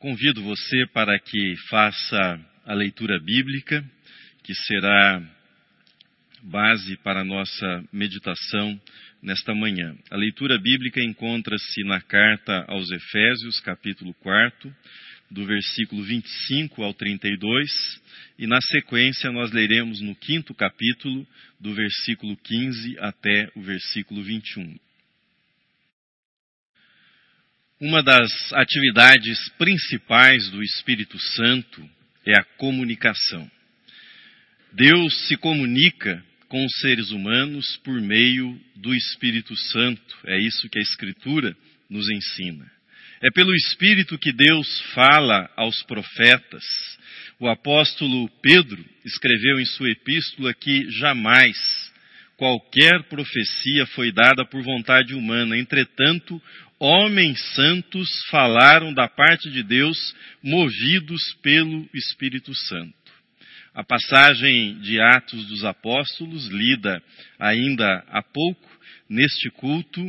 Convido você para que faça a leitura bíblica, que será base para a nossa meditação nesta manhã. A leitura bíblica encontra-se na carta aos Efésios, capítulo 4, do versículo 25 ao 32, e na sequência nós leremos no quinto capítulo, do versículo 15 até o versículo 21. Uma das atividades principais do Espírito Santo é a comunicação. Deus se comunica com os seres humanos por meio do Espírito Santo. É isso que a Escritura nos ensina. É pelo Espírito que Deus fala aos profetas. O apóstolo Pedro escreveu em sua epístola que jamais qualquer profecia foi dada por vontade humana. Entretanto, homens santos falaram da parte de Deus, movidos pelo Espírito Santo. A passagem de Atos dos Apóstolos, lida ainda há pouco neste culto,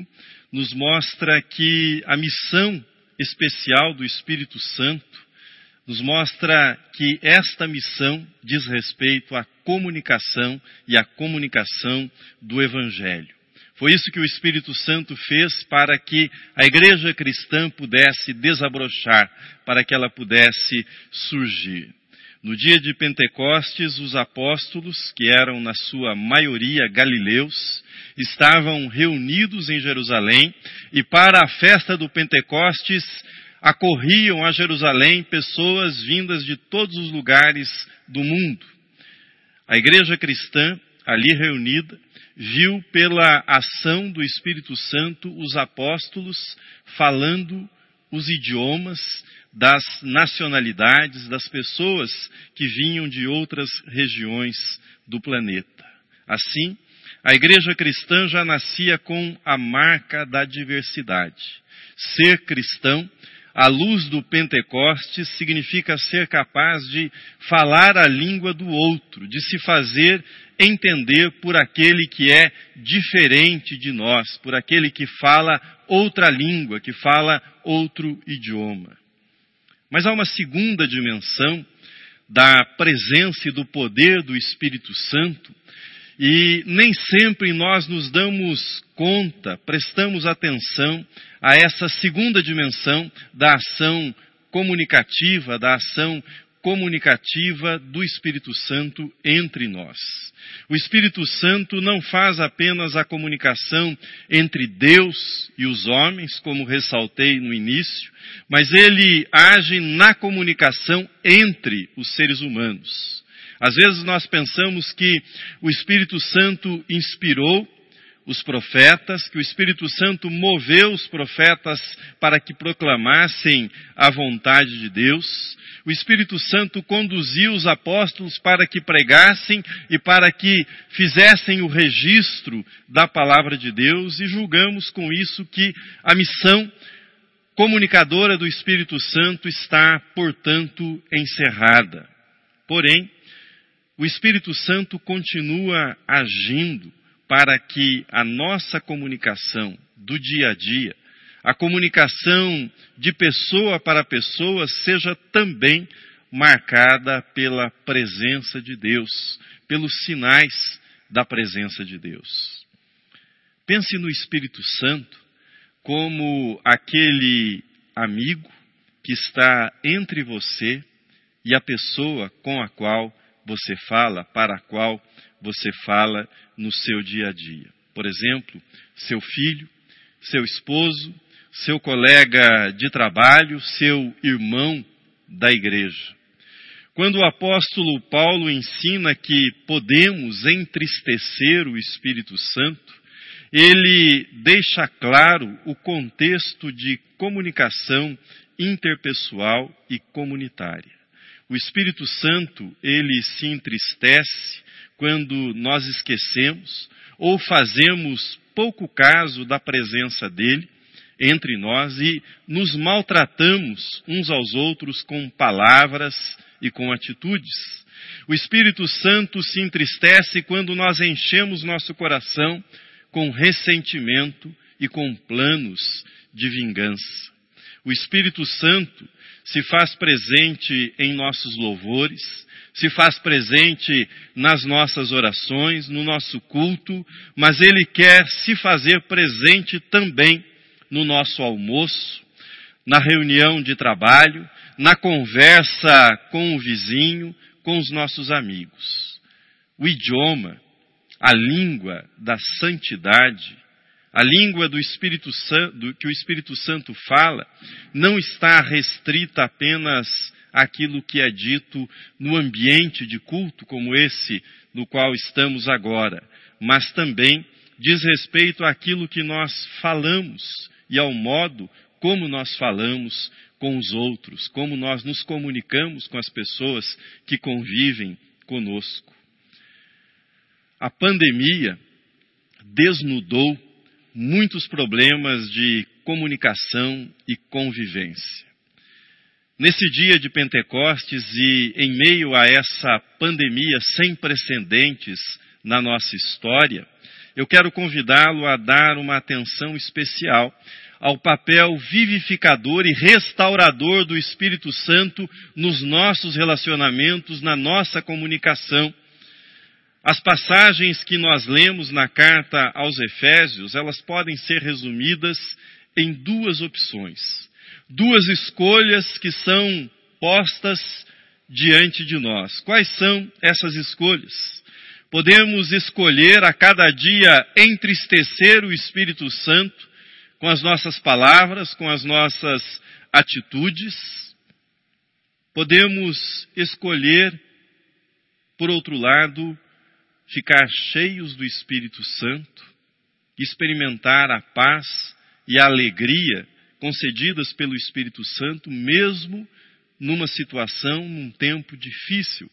nos mostra que a missão especial do Espírito Santo nos mostra que esta missão diz respeito à comunicação e à comunicação do Evangelho. Foi isso que o Espírito Santo fez para que a igreja cristã pudesse desabrochar, para que ela pudesse surgir. No dia de Pentecostes, os apóstolos, que eram na sua maioria galileus, estavam reunidos em Jerusalém e para a festa do Pentecostes acorriam a Jerusalém pessoas vindas de todos os lugares do mundo. A igreja cristã, ali reunida, viu pela ação do Espírito Santo os apóstolos falando os idiomas das nacionalidades, das pessoas que vinham de outras regiões do planeta. Assim, a igreja cristã já nascia com a marca da diversidade. Ser cristão, à luz do Pentecostes, significa ser capaz de falar a língua do outro, de se fazer entender por aquele que é diferente de nós, por aquele que fala outra língua, que fala outro idioma. Mas há uma segunda dimensão da presença e do poder do Espírito Santo, e nem sempre nós nos damos conta, prestamos atenção a essa segunda dimensão da ação comunicativa, da ação comunicativa do Espírito Santo entre nós. O Espírito Santo não faz apenas a comunicação entre Deus e os homens, como ressaltei no início, mas ele age na comunicação entre os seres humanos. Às vezes nós pensamos que o Espírito Santo inspirou os profetas, que o Espírito Santo moveu os profetas para que proclamassem a vontade de Deus, o Espírito Santo conduziu os apóstolos para que pregassem e para que fizessem o registro da palavra de Deus, e julgamos com isso que a missão comunicadora do Espírito Santo está, portanto, encerrada. Porém, o Espírito Santo continua agindo para que a nossa comunicação do dia a dia a comunicação de pessoa para pessoa seja também marcada pela presença de Deus, pelos sinais da presença de Deus. Pense no Espírito Santo como aquele amigo que está entre você e a pessoa com a qual você fala, para a qual você fala no seu dia a dia. Por exemplo, seu filho, seu esposo, seu colega de trabalho, seu irmão da igreja. Quando o apóstolo Paulo ensina que podemos entristecer o Espírito Santo, ele deixa claro o contexto de comunicação interpessoal e comunitária. O Espírito Santo, ele se entristece quando nós esquecemos ou fazemos pouco caso da presença dele entre nós e nos maltratamos uns aos outros com palavras e com atitudes. O Espírito Santo se entristece quando nós enchemos nosso coração com ressentimento e com planos de vingança. O Espírito Santo se faz presente em nossos louvores, se faz presente nas nossas orações, no nosso culto, mas ele quer se fazer presente também no nosso almoço, na reunião de trabalho, na conversa com o vizinho, com os nossos amigos. O idioma, a língua da santidade, a língua do Espírito Santo, que o Espírito Santo fala, não está restrita apenas àquilo que é dito no ambiente de culto como esse no qual estamos agora, mas também diz respeito àquilo que nós falamos e ao modo como nós falamos com os outros, como nós nos comunicamos com as pessoas que convivem conosco. A pandemia desnudou muitos problemas de comunicação e convivência. Nesse dia de Pentecostes e em meio a essa pandemia sem precedentes na nossa história, eu quero convidá-lo a dar uma atenção especial ao papel vivificador e restaurador do Espírito Santo nos nossos relacionamentos, na nossa comunicação. As passagens que nós lemos na carta aos Efésios, elas podem ser resumidas em duas opções, duas escolhas que são postas diante de nós. Quais são essas escolhas? Podemos escolher a cada dia entristecer o Espírito Santo com as nossas palavras, com as nossas atitudes. Podemos escolher, por outro lado, ficar cheios do Espírito Santo, experimentar a paz e a alegria concedidas pelo Espírito Santo, mesmo numa situação, num tempo difícil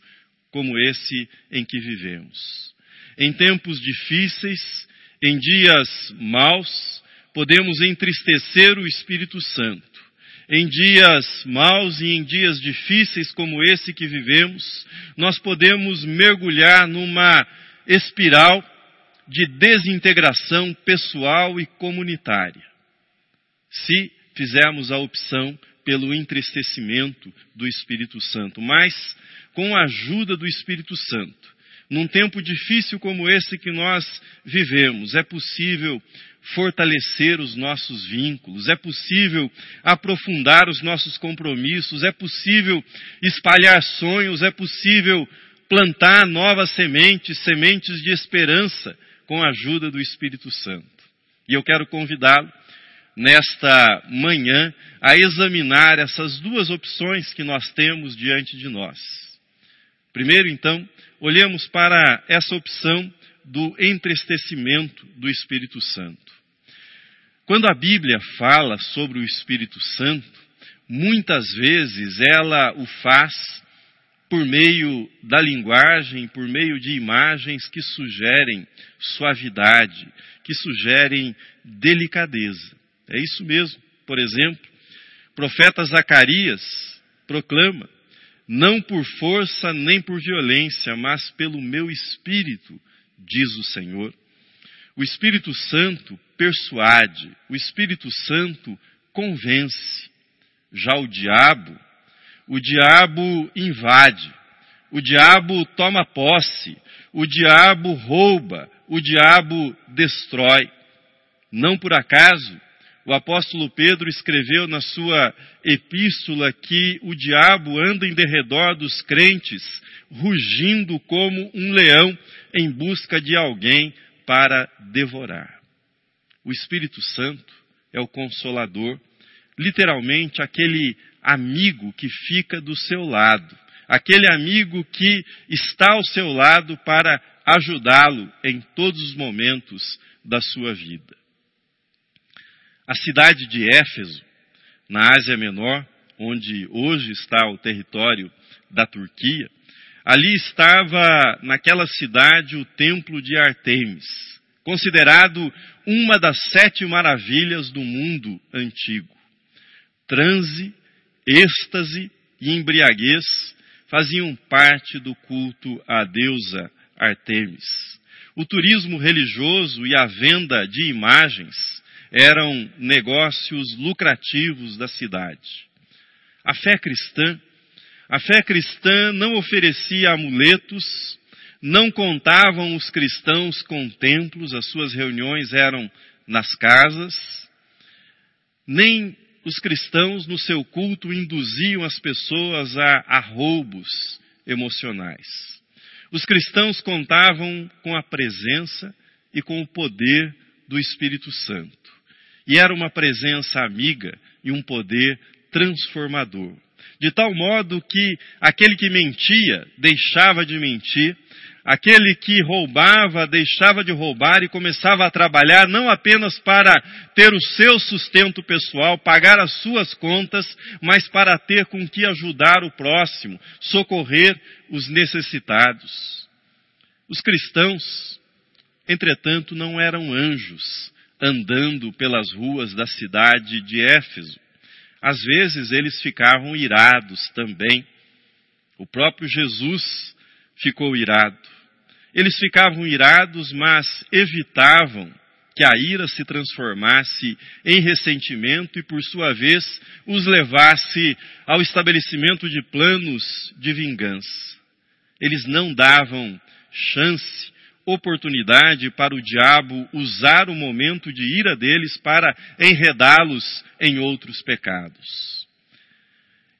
como esse em que vivemos. Em tempos difíceis, em dias maus, podemos entristecer o Espírito Santo. Em dias maus e em dias difíceis como esse que vivemos, nós podemos mergulhar numa espiral de desintegração pessoal e comunitária. Se fizermos a opção pelo entristecimento do Espírito Santo, mas com a ajuda do Espírito Santo, num tempo difícil como esse que nós vivemos, é possível fortalecer os nossos vínculos, é possível aprofundar os nossos compromissos, é possível espalhar sonhos, é possível plantar novas sementes, sementes de esperança, com a ajuda do Espírito Santo. E eu quero convidá-lo nesta manhã a examinar essas duas opções que nós temos diante de nós. Primeiro, então, olhemos para essa opção do entristecimento do Espírito Santo. Quando a Bíblia fala sobre o Espírito Santo, muitas vezes ela o faz por meio da linguagem, por meio de imagens que sugerem suavidade, que sugerem delicadeza. É isso mesmo. Por exemplo, o profeta Zacarias proclama: Não por força nem por violência, mas pelo meu espírito, diz o Senhor. O Espírito Santo persuade, o Espírito Santo convence. Já o diabo, o diabo invade, o diabo toma posse, o diabo rouba, o diabo destrói. Não por acaso, o apóstolo Pedro escreveu na sua epístola que o diabo anda em derredor dos crentes, rugindo como um leão em busca de alguém para devorar. O Espírito Santo é o consolador, literalmente aquele amigo que fica do seu lado, aquele amigo que está ao seu lado para ajudá-lo em todos os momentos da sua vida. A cidade de Éfeso, na Ásia Menor, onde hoje está o território da Turquia, Ali estava, naquela cidade, o templo de Artemis, considerado uma das sete maravilhas do mundo antigo. Transe, êxtase e embriaguez faziam parte do culto à deusa Artemis. O turismo religioso e a venda de imagens eram negócios lucrativos da cidade. A fé cristã, a fé cristã não oferecia amuletos, não contavam os cristãos com templos, as suas reuniões eram nas casas, nem os cristãos no seu culto induziam as pessoas a, a roubos emocionais. Os cristãos contavam com a presença e com o poder do Espírito Santo. E era uma presença amiga e um poder transformador. De tal modo que aquele que mentia deixava de mentir, aquele que roubava deixava de roubar e começava a trabalhar não apenas para ter o seu sustento pessoal, pagar as suas contas, mas para ter com que ajudar o próximo, socorrer os necessitados. Os cristãos, entretanto, não eram anjos andando pelas ruas da cidade de Éfeso. Às vezes eles ficavam irados também. O próprio Jesus ficou irado. Eles ficavam irados, mas evitavam que a ira se transformasse em ressentimento e, por sua vez, os levasse ao estabelecimento de planos de vingança. Eles não davam chance oportunidade para o diabo usar o momento de ira deles para enredá-los em outros pecados.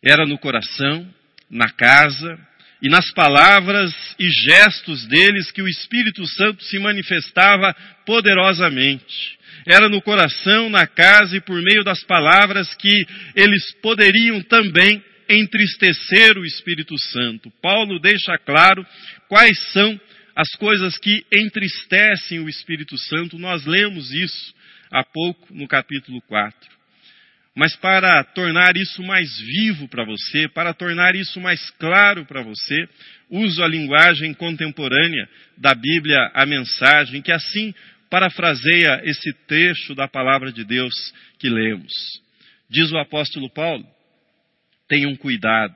Era no coração, na casa e nas palavras e gestos deles que o Espírito Santo se manifestava poderosamente. Era no coração, na casa e por meio das palavras que eles poderiam também entristecer o Espírito Santo. Paulo deixa claro quais são as coisas que entristecem o Espírito Santo. Nós lemos isso há pouco no capítulo 4. Mas para tornar isso mais vivo para você, para tornar isso mais claro para você, uso a linguagem contemporânea da Bíblia, a mensagem, que assim parafraseia esse trecho da palavra de Deus que lemos. Diz o apóstolo Paulo: tenham cuidado,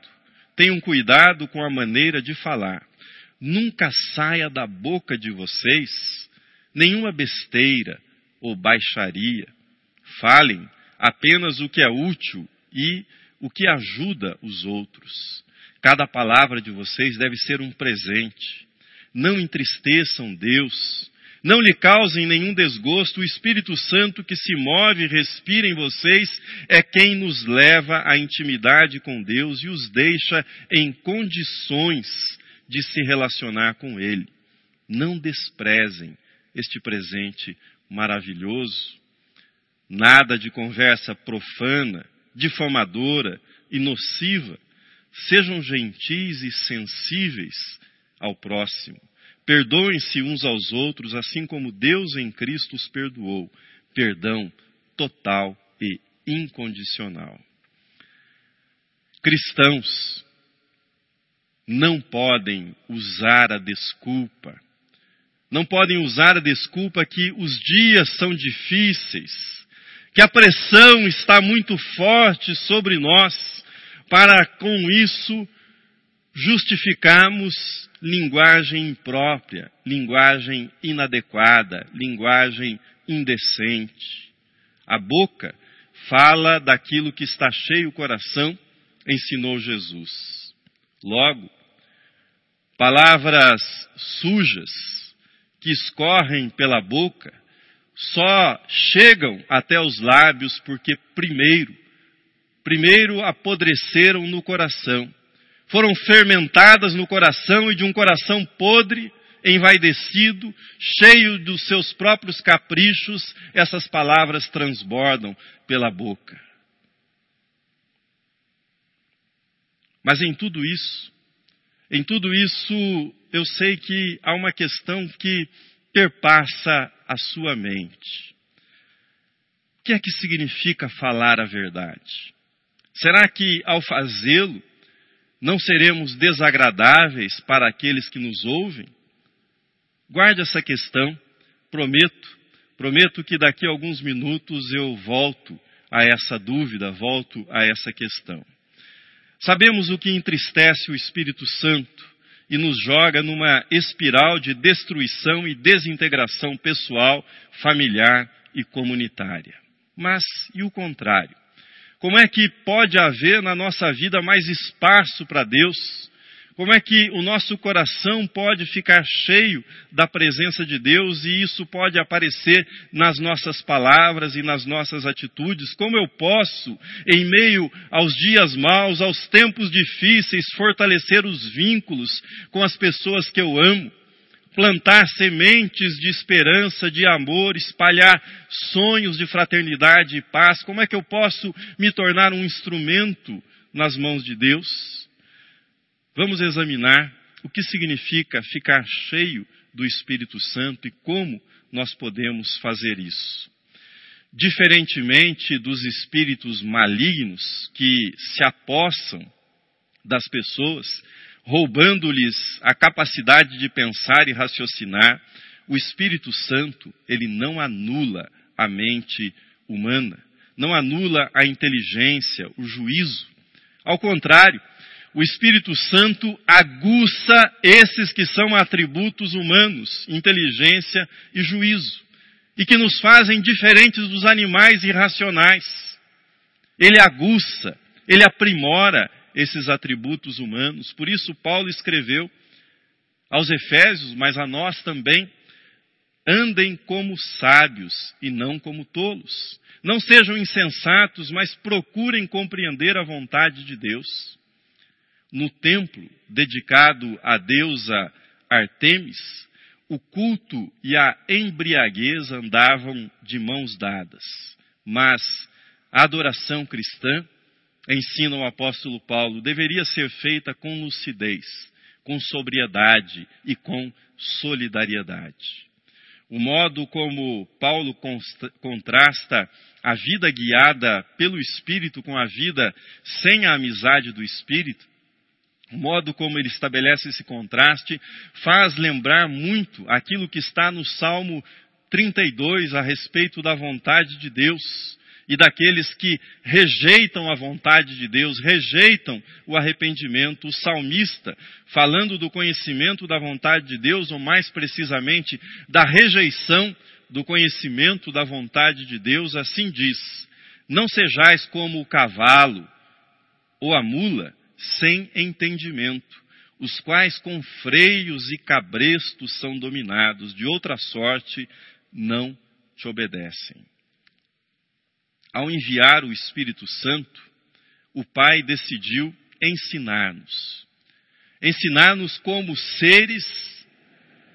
tenham cuidado com a maneira de falar nunca saia da boca de vocês nenhuma besteira ou baixaria. Falem apenas o que é útil e o que ajuda os outros. Cada palavra de vocês deve ser um presente. Não entristeçam Deus. Não lhe causem nenhum desgosto. O Espírito Santo que se move e respira em vocês é quem nos leva à intimidade com Deus e os deixa em condições de se relacionar com Ele. Não desprezem este presente maravilhoso. Nada de conversa profana, difamadora e nociva. Sejam gentis e sensíveis ao próximo. Perdoem-se uns aos outros, assim como Deus em Cristo os perdoou. Perdão total e incondicional. Cristãos, não podem usar a desculpa. Não podem usar a desculpa que os dias são difíceis, que a pressão está muito forte sobre nós, para com isso justificarmos linguagem imprópria, linguagem inadequada, linguagem indecente. A boca fala daquilo que está cheio o coração, ensinou Jesus. Logo, palavras sujas que escorrem pela boca só chegam até os lábios porque primeiro, primeiro apodreceram no coração. Foram fermentadas no coração e de um coração podre, envaidecido, cheio dos seus próprios caprichos, essas palavras transbordam pela boca. Mas em tudo isso, em tudo isso, eu sei que há uma questão que perpassa a sua mente. O que é que significa falar a verdade? Será que ao fazê-lo não seremos desagradáveis para aqueles que nos ouvem? Guarde essa questão, prometo, prometo que daqui a alguns minutos eu volto a essa dúvida, volto a essa questão. Sabemos o que entristece o Espírito Santo e nos joga numa espiral de destruição e desintegração pessoal, familiar e comunitária. Mas e o contrário? Como é que pode haver na nossa vida mais espaço para Deus? Como é que o nosso coração pode ficar cheio da presença de Deus e isso pode aparecer nas nossas palavras e nas nossas atitudes? Como eu posso, em meio aos dias maus, aos tempos difíceis, fortalecer os vínculos com as pessoas que eu amo? Plantar sementes de esperança, de amor, espalhar sonhos de fraternidade e paz? Como é que eu posso me tornar um instrumento nas mãos de Deus? Vamos examinar o que significa ficar cheio do Espírito Santo e como nós podemos fazer isso. Diferentemente dos espíritos malignos que se apossam das pessoas, roubando-lhes a capacidade de pensar e raciocinar, o Espírito Santo, ele não anula a mente humana, não anula a inteligência, o juízo. Ao contrário, o Espírito Santo aguça esses que são atributos humanos, inteligência e juízo, e que nos fazem diferentes dos animais irracionais. Ele aguça, ele aprimora esses atributos humanos. Por isso, Paulo escreveu aos Efésios, mas a nós também, andem como sábios e não como tolos. Não sejam insensatos, mas procurem compreender a vontade de Deus no templo dedicado à deusa Artemis, o culto e a embriaguez andavam de mãos dadas. Mas a adoração cristã, ensina o apóstolo Paulo, deveria ser feita com lucidez, com sobriedade e com solidariedade. O modo como Paulo contrasta a vida guiada pelo Espírito com a vida sem a amizade do Espírito o modo como ele estabelece esse contraste faz lembrar muito aquilo que está no Salmo 32 a respeito da vontade de Deus e daqueles que rejeitam a vontade de Deus, rejeitam o arrependimento. O salmista, falando do conhecimento da vontade de Deus, ou mais precisamente da rejeição do conhecimento da vontade de Deus, assim diz: Não sejais como o cavalo ou a mula sem entendimento, os quais com freios e cabrestos são dominados, de outra sorte não te obedecem. Ao enviar o Espírito Santo, o Pai decidiu ensinar-nos. Ensinar-nos como seres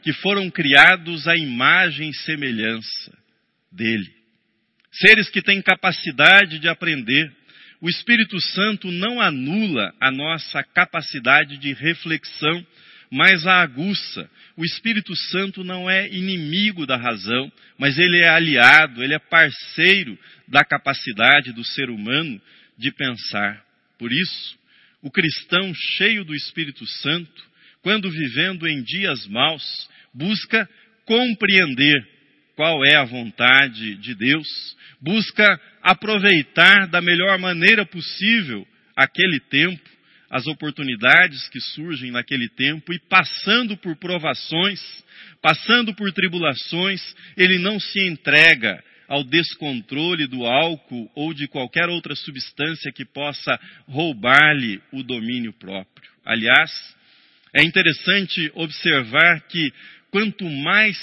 que foram criados à imagem e semelhança dele. Seres que têm capacidade de aprender, o Espírito Santo não anula a nossa capacidade de reflexão, mas a aguça. O Espírito Santo não é inimigo da razão, mas ele é aliado, ele é parceiro da capacidade do ser humano de pensar. Por isso, o cristão cheio do Espírito Santo, quando vivendo em dias maus, busca compreender qual é a vontade de Deus, busca aproveitar da melhor maneira possível aquele tempo, as oportunidades que surgem naquele tempo e passando por provações, passando por tribulações, ele não se entrega ao descontrole do álcool ou de qualquer outra substância que possa roubar-lhe o domínio próprio. Aliás, é interessante observar que quanto mais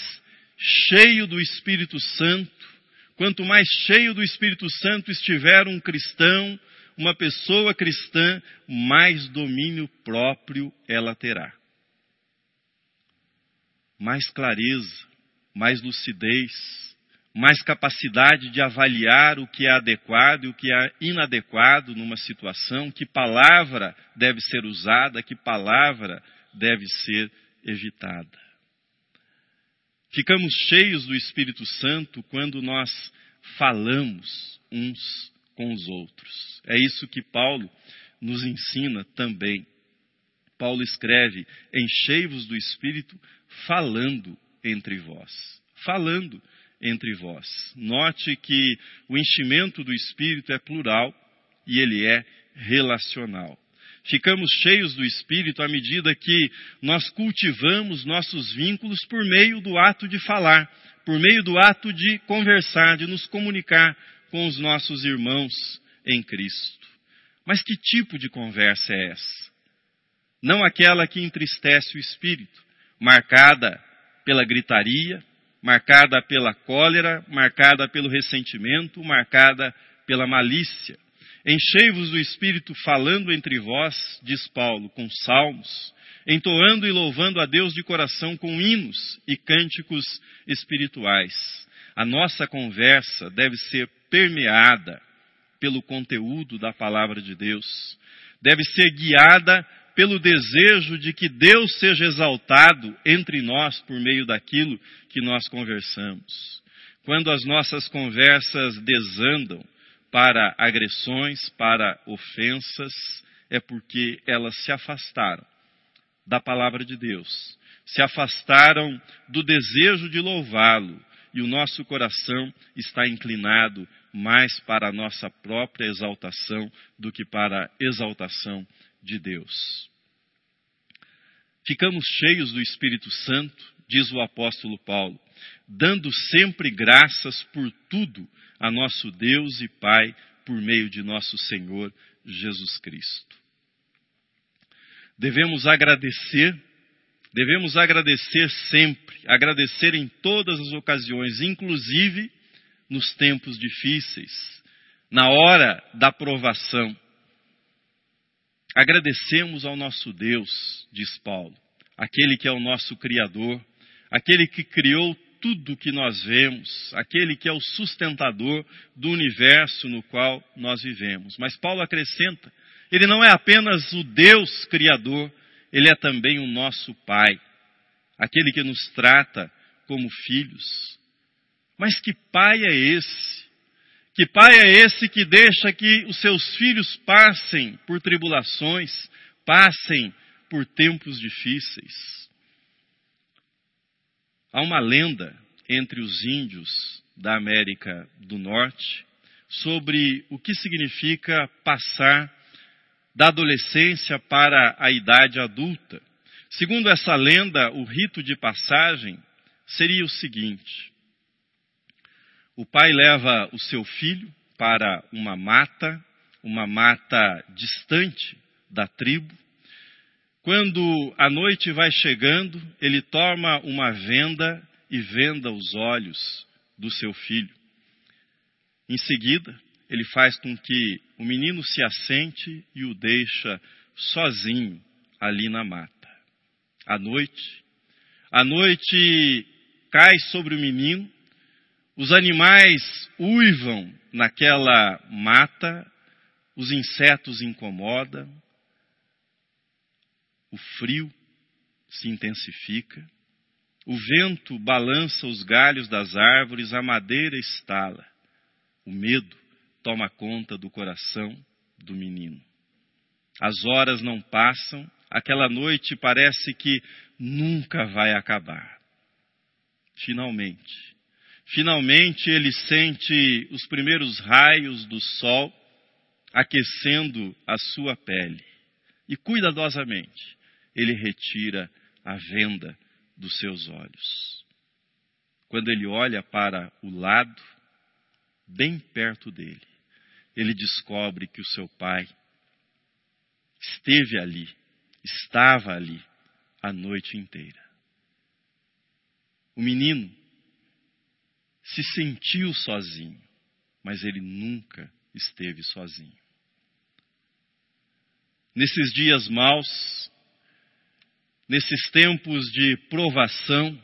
cheio do Espírito Santo, Quanto mais cheio do Espírito Santo estiver um cristão, uma pessoa cristã, mais domínio próprio ela terá. Mais clareza, mais lucidez, mais capacidade de avaliar o que é adequado e o que é inadequado numa situação, que palavra deve ser usada, que palavra deve ser evitada. Ficamos cheios do Espírito Santo quando nós falamos uns com os outros. É isso que Paulo nos ensina também. Paulo escreve: Enchei-vos do Espírito, falando entre vós. Falando entre vós. Note que o enchimento do Espírito é plural e ele é relacional. Ficamos cheios do Espírito à medida que nós cultivamos nossos vínculos por meio do ato de falar, por meio do ato de conversar, de nos comunicar com os nossos irmãos em Cristo. Mas que tipo de conversa é essa? Não aquela que entristece o espírito, marcada pela gritaria, marcada pela cólera, marcada pelo ressentimento, marcada pela malícia. Enchei-vos do Espírito falando entre vós, diz Paulo, com salmos, entoando e louvando a Deus de coração com hinos e cânticos espirituais. A nossa conversa deve ser permeada pelo conteúdo da palavra de Deus, deve ser guiada pelo desejo de que Deus seja exaltado entre nós por meio daquilo que nós conversamos. Quando as nossas conversas desandam para agressões, para ofensas, é porque elas se afastaram da palavra de Deus, se afastaram do desejo de louvá-lo, e o nosso coração está inclinado mais para a nossa própria exaltação do que para a exaltação de Deus. Ficamos cheios do Espírito Santo, diz o apóstolo Paulo, dando sempre graças por tudo a nosso Deus e Pai por meio de nosso Senhor Jesus Cristo. Devemos agradecer, devemos agradecer sempre, agradecer em todas as ocasiões, inclusive nos tempos difíceis, na hora da provação. Agradecemos ao nosso Deus, diz Paulo, aquele que é o nosso Criador, aquele que criou tudo que nós vemos, aquele que é o sustentador do universo no qual nós vivemos. Mas Paulo acrescenta: ele não é apenas o Deus Criador, ele é também o nosso Pai, aquele que nos trata como filhos. Mas que Pai é esse? Que pai é esse que deixa que os seus filhos passem por tribulações, passem por tempos difíceis? Há uma lenda entre os índios da América do Norte sobre o que significa passar da adolescência para a idade adulta. Segundo essa lenda, o rito de passagem seria o seguinte: o pai leva o seu filho para uma mata, uma mata distante da tribo. Quando a noite vai chegando, ele toma uma venda e venda os olhos do seu filho. Em seguida, ele faz com que o menino se assente e o deixa sozinho ali na mata. À noite, a noite cai sobre o menino os animais uivam naquela mata, os insetos incomodam, o frio se intensifica, o vento balança os galhos das árvores, a madeira estala, o medo toma conta do coração do menino. As horas não passam, aquela noite parece que nunca vai acabar. Finalmente, Finalmente ele sente os primeiros raios do sol aquecendo a sua pele. E cuidadosamente ele retira a venda dos seus olhos. Quando ele olha para o lado, bem perto dele, ele descobre que o seu pai esteve ali, estava ali a noite inteira. O menino se sentiu sozinho, mas ele nunca esteve sozinho. Nesses dias maus, nesses tempos de provação,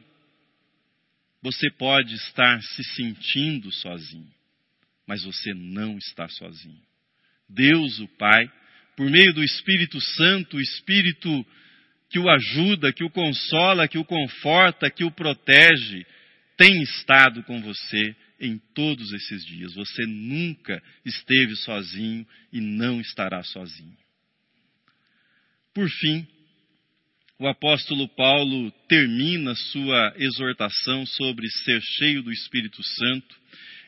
você pode estar se sentindo sozinho, mas você não está sozinho. Deus, o Pai, por meio do Espírito Santo, o Espírito que o ajuda, que o consola, que o conforta, que o protege, tem estado com você em todos esses dias. Você nunca esteve sozinho e não estará sozinho. Por fim, o apóstolo Paulo termina sua exortação sobre ser cheio do Espírito Santo,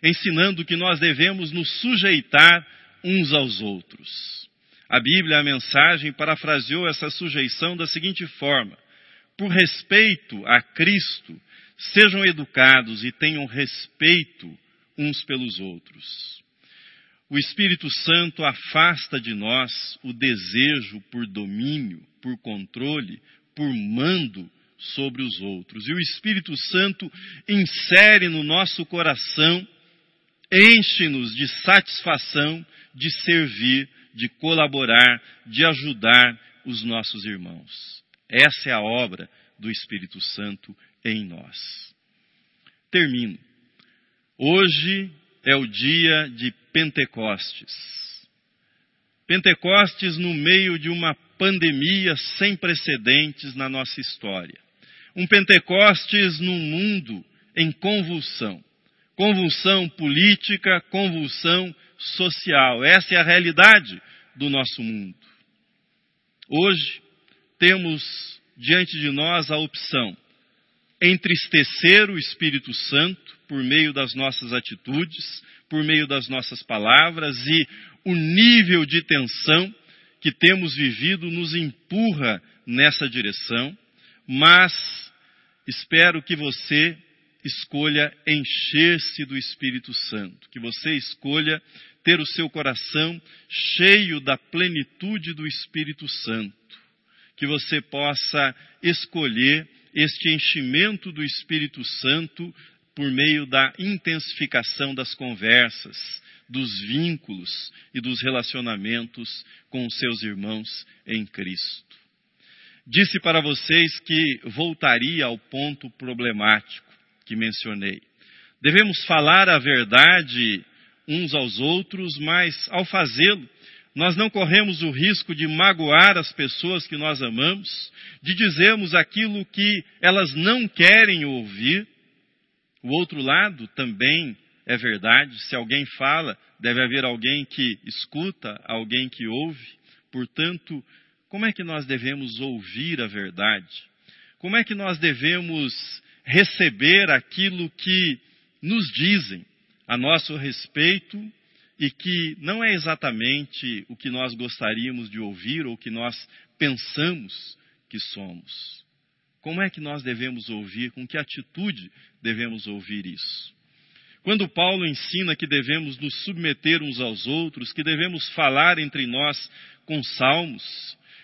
ensinando que nós devemos nos sujeitar uns aos outros. A Bíblia, a mensagem, parafraseou essa sujeição da seguinte forma: por respeito a Cristo, Sejam educados e tenham respeito uns pelos outros. o Espírito Santo afasta de nós o desejo por domínio, por controle, por mando sobre os outros. E o Espírito Santo insere no nosso coração, enche-nos de satisfação de servir, de colaborar, de ajudar os nossos irmãos. Essa é a obra do Espírito Santo em nós. Termino. Hoje é o dia de Pentecostes. Pentecostes no meio de uma pandemia sem precedentes na nossa história. Um Pentecostes num mundo em convulsão. Convulsão política, convulsão social. Essa é a realidade do nosso mundo. Hoje, temos diante de nós a opção entristecer o Espírito Santo por meio das nossas atitudes, por meio das nossas palavras e o nível de tensão que temos vivido nos empurra nessa direção, mas espero que você escolha encher-se do Espírito Santo, que você escolha ter o seu coração cheio da plenitude do Espírito Santo, que você possa escolher este enchimento do Espírito Santo por meio da intensificação das conversas, dos vínculos e dos relacionamentos com os seus irmãos em Cristo. Disse para vocês que voltaria ao ponto problemático que mencionei. Devemos falar a verdade uns aos outros, mas ao fazê-lo, nós não corremos o risco de magoar as pessoas que nós amamos, de dizermos aquilo que elas não querem ouvir. O outro lado também é verdade. Se alguém fala, deve haver alguém que escuta, alguém que ouve. Portanto, como é que nós devemos ouvir a verdade? Como é que nós devemos receber aquilo que nos dizem a nosso respeito e que não é exatamente o que nós gostaríamos de ouvir ou o que nós pensamos que somos. Como é que nós devemos ouvir? Com que atitude devemos ouvir isso? Quando Paulo ensina que devemos nos submeter uns aos outros, que devemos falar entre nós com salmos,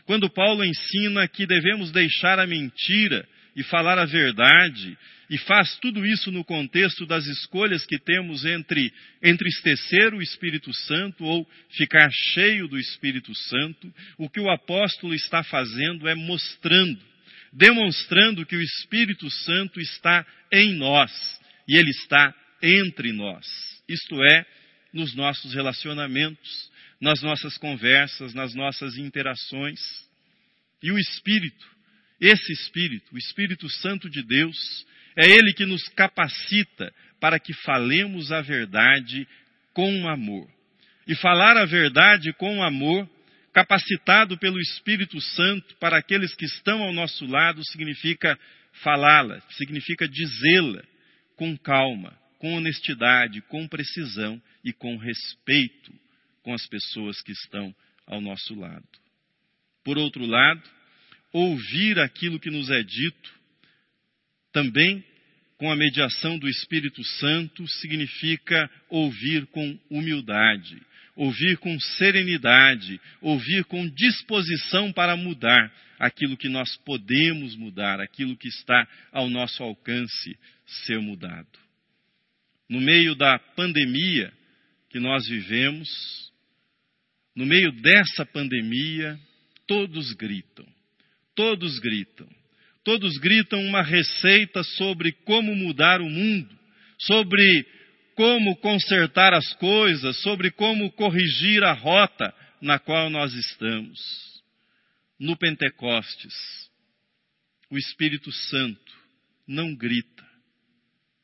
quando Paulo ensina que devemos deixar a mentira e falar a verdade, e faz tudo isso no contexto das escolhas que temos entre entristecer o Espírito Santo ou ficar cheio do Espírito Santo, o que o apóstolo está fazendo é mostrando, demonstrando que o Espírito Santo está em nós e ele está entre nós, isto é, nos nossos relacionamentos, nas nossas conversas, nas nossas interações. E o Espírito, esse Espírito, o Espírito Santo de Deus, é Ele que nos capacita para que falemos a verdade com amor. E falar a verdade com amor, capacitado pelo Espírito Santo para aqueles que estão ao nosso lado, significa falá-la, significa dizê-la com calma, com honestidade, com precisão e com respeito com as pessoas que estão ao nosso lado. Por outro lado, ouvir aquilo que nos é dito, também com a mediação do Espírito Santo, significa ouvir com humildade, ouvir com serenidade, ouvir com disposição para mudar aquilo que nós podemos mudar, aquilo que está ao nosso alcance ser mudado. No meio da pandemia que nós vivemos, no meio dessa pandemia, todos gritam Todos gritam. Todos gritam uma receita sobre como mudar o mundo, sobre como consertar as coisas, sobre como corrigir a rota na qual nós estamos. No Pentecostes, o Espírito Santo não grita,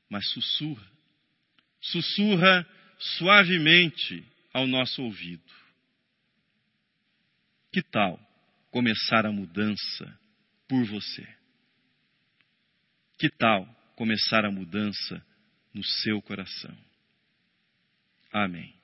mas sussurra. Sussurra suavemente ao nosso ouvido. Que tal começar a mudança por você? Que tal começar a mudança no seu coração? Amém.